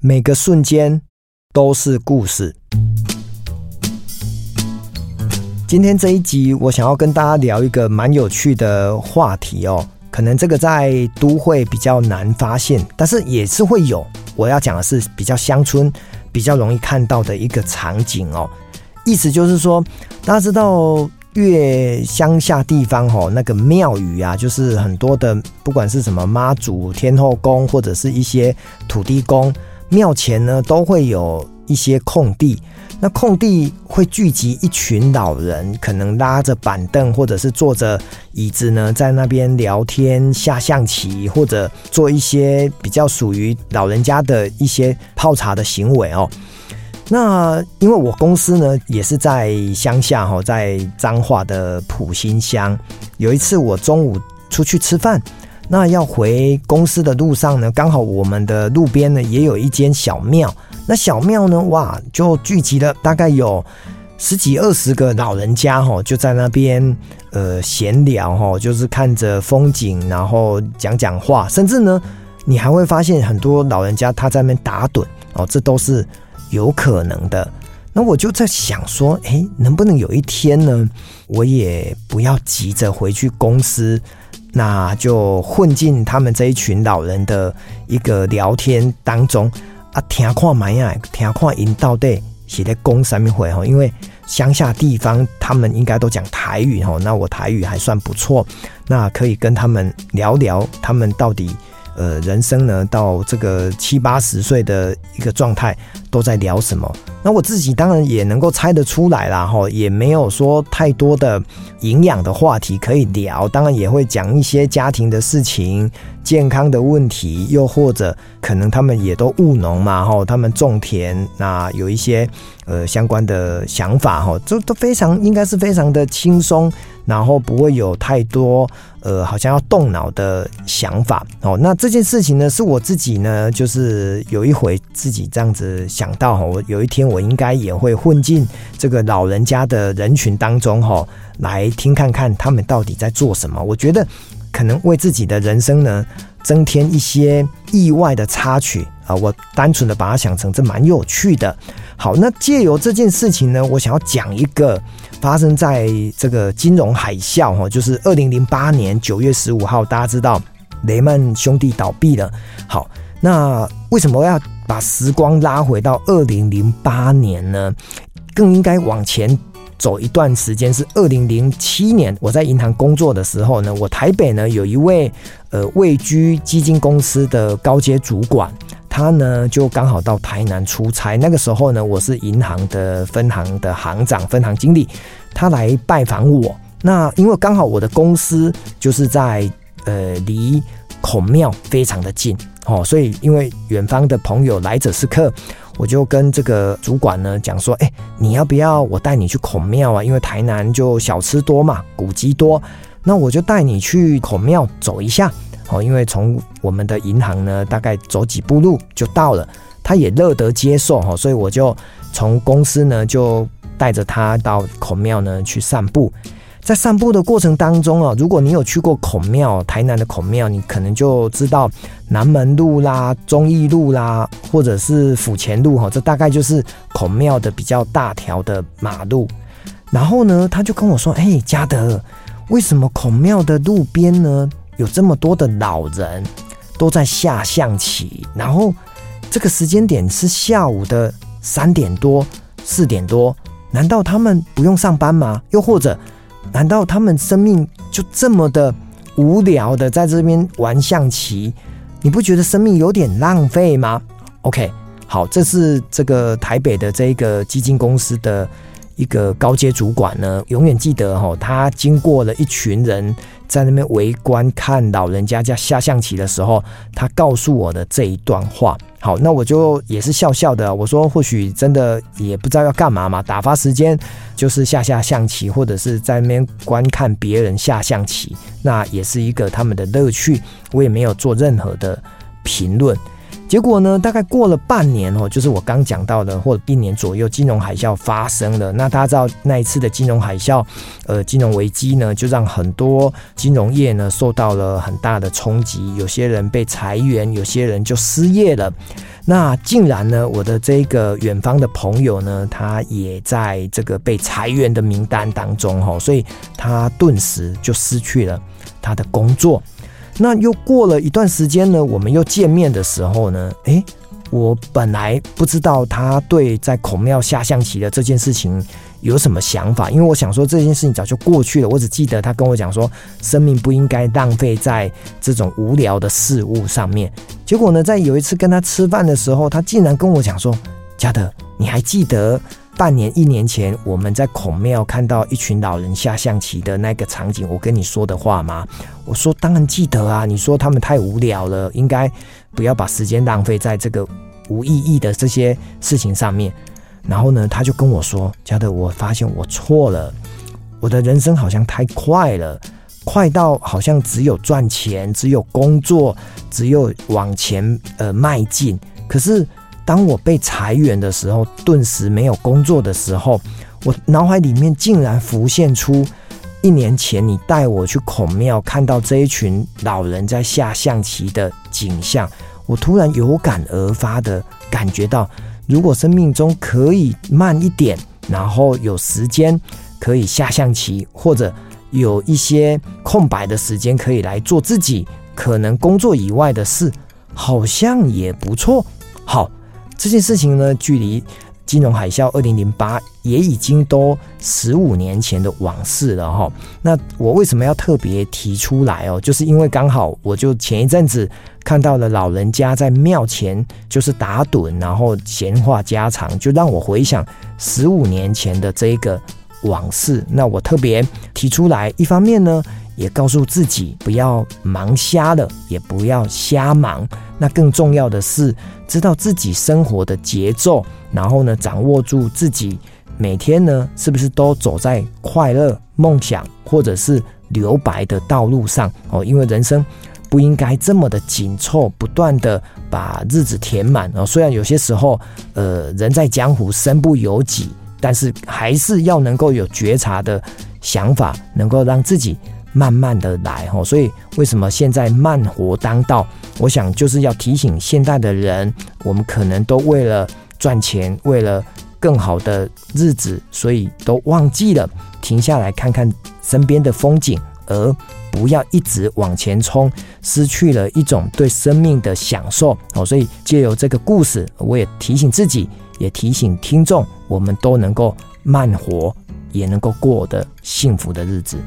每个瞬间都是故事。今天这一集，我想要跟大家聊一个蛮有趣的话题哦。可能这个在都会比较难发现，但是也是会有。我要讲的是比较乡村、比较容易看到的一个场景哦。意思就是说，大家知道越乡下地方哦，那个庙宇啊，就是很多的，不管是什么妈祖、天后宫，或者是一些土地公。庙前呢，都会有一些空地，那空地会聚集一群老人，可能拉着板凳或者是坐着椅子呢，在那边聊天、下象棋，或者做一些比较属于老人家的一些泡茶的行为哦。那因为我公司呢也是在乡下哈，在彰化的埔心乡。有一次我中午出去吃饭。那要回公司的路上呢，刚好我们的路边呢也有一间小庙。那小庙呢，哇，就聚集了大概有十几二十个老人家哈，就在那边呃闲聊哈，就是看着风景，然后讲讲话，甚至呢，你还会发现很多老人家他在那边打盹哦，这都是有可能的。那我就在想说，哎，能不能有一天呢，我也不要急着回去公司。那就混进他们这一群老人的一个聊天当中啊，听看蛮呀，听看引到底写在公上面会哈，因为乡下地方他们应该都讲台语哈，那我台语还算不错，那可以跟他们聊聊他们到底呃人生呢到这个七八十岁的一个状态都在聊什么。那我自己当然也能够猜得出来啦，哈，也没有说太多的营养的话题可以聊，当然也会讲一些家庭的事情、健康的问题，又或者可能他们也都务农嘛，哈，他们种田，那有一些呃相关的想法，哈，这都非常应该是非常的轻松，然后不会有太多呃好像要动脑的想法哦。那这件事情呢，是我自己呢，就是有一回自己这样子想到，哈，我有一天。我应该也会混进这个老人家的人群当中，哈，来听看看他们到底在做什么。我觉得可能为自己的人生呢，增添一些意外的插曲啊。我单纯的把它想成这蛮有趣的。好，那借由这件事情呢，我想要讲一个发生在这个金融海啸，哈，就是二零零八年九月十五号，大家知道雷曼兄弟倒闭了。好，那为什么要把时光拉回到二零零八年呢，更应该往前走一段时间，是二零零七年。我在银行工作的时候呢，我台北呢有一位呃位居基金公司的高阶主管，他呢就刚好到台南出差。那个时候呢，我是银行的分行的行长、分行经理，他来拜访我。那因为刚好我的公司就是在呃离孔庙非常的近。哦，所以因为远方的朋友来者是客，我就跟这个主管呢讲说，哎，你要不要我带你去孔庙啊？因为台南就小吃多嘛，古迹多，那我就带你去孔庙走一下。哦，因为从我们的银行呢，大概走几步路就到了，他也乐得接受哈，所以我就从公司呢就带着他到孔庙呢去散步。在散步的过程当中啊，如果你有去过孔庙，台南的孔庙，你可能就知道南门路啦、忠义路啦，或者是府前路哈，这大概就是孔庙的比较大条的马路。然后呢，他就跟我说：“哎，嘉德，为什么孔庙的路边呢有这么多的老人都在下象棋？然后这个时间点是下午的三点多、四点多，难道他们不用上班吗？又或者？”难道他们生命就这么的无聊的在这边玩象棋？你不觉得生命有点浪费吗？OK，好，这是这个台北的这一个基金公司的一个高阶主管呢，永远记得哈，他经过了一群人在那边围观看老人家家下象棋的时候，他告诉我的这一段话。好，那我就也是笑笑的，我说或许真的也不知道要干嘛嘛，打发时间就是下下象棋，或者是在那边观看别人下象棋，那也是一个他们的乐趣。我也没有做任何的评论。结果呢，大概过了半年哦，就是我刚讲到的，或者一年左右，金融海啸发生了。那大家知道那一次的金融海啸，呃，金融危机呢，就让很多金融业呢受到了很大的冲击，有些人被裁员，有些人就失业了。那竟然呢，我的这个远方的朋友呢，他也在这个被裁员的名单当中哈，所以他顿时就失去了他的工作。那又过了一段时间呢，我们又见面的时候呢，诶，我本来不知道他对在孔庙下象棋的这件事情有什么想法，因为我想说这件事情早就过去了，我只记得他跟我讲说，生命不应该浪费在这种无聊的事物上面。结果呢，在有一次跟他吃饭的时候，他竟然跟我讲说：“嘉德，你还记得？”半年一年前，我们在孔庙看到一群老人下象棋的那个场景，我跟你说的话吗？我说当然记得啊。你说他们太无聊了，应该不要把时间浪费在这个无意义的这些事情上面。然后呢，他就跟我说：“嘉德，我发现我错了，我的人生好像太快了，快到好像只有赚钱，只有工作，只有往前呃迈进。可是。”当我被裁员的时候，顿时没有工作的时候，我脑海里面竟然浮现出一年前你带我去孔庙看到这一群老人在下象棋的景象。我突然有感而发的感觉到，如果生命中可以慢一点，然后有时间可以下象棋，或者有一些空白的时间可以来做自己可能工作以外的事，好像也不错。好。这件事情呢，距离金融海啸二零零八也已经都十五年前的往事了哈。那我为什么要特别提出来哦？就是因为刚好我就前一阵子看到了老人家在庙前就是打盹，然后闲话家常，就让我回想十五年前的这个往事。那我特别提出来，一方面呢，也告诉自己不要忙瞎了，也不要瞎忙。那更重要的是，知道自己生活的节奏，然后呢，掌握住自己每天呢，是不是都走在快乐、梦想或者是留白的道路上哦？因为人生不应该这么的紧凑，不断的把日子填满哦。虽然有些时候，呃，人在江湖身不由己，但是还是要能够有觉察的想法，能够让自己。慢慢的来吼，所以为什么现在慢活当道？我想就是要提醒现代的人，我们可能都为了赚钱，为了更好的日子，所以都忘记了停下来看看身边的风景，而不要一直往前冲，失去了一种对生命的享受哦。所以借由这个故事，我也提醒自己，也提醒听众，我们都能够慢活，也能够过得幸福的日子。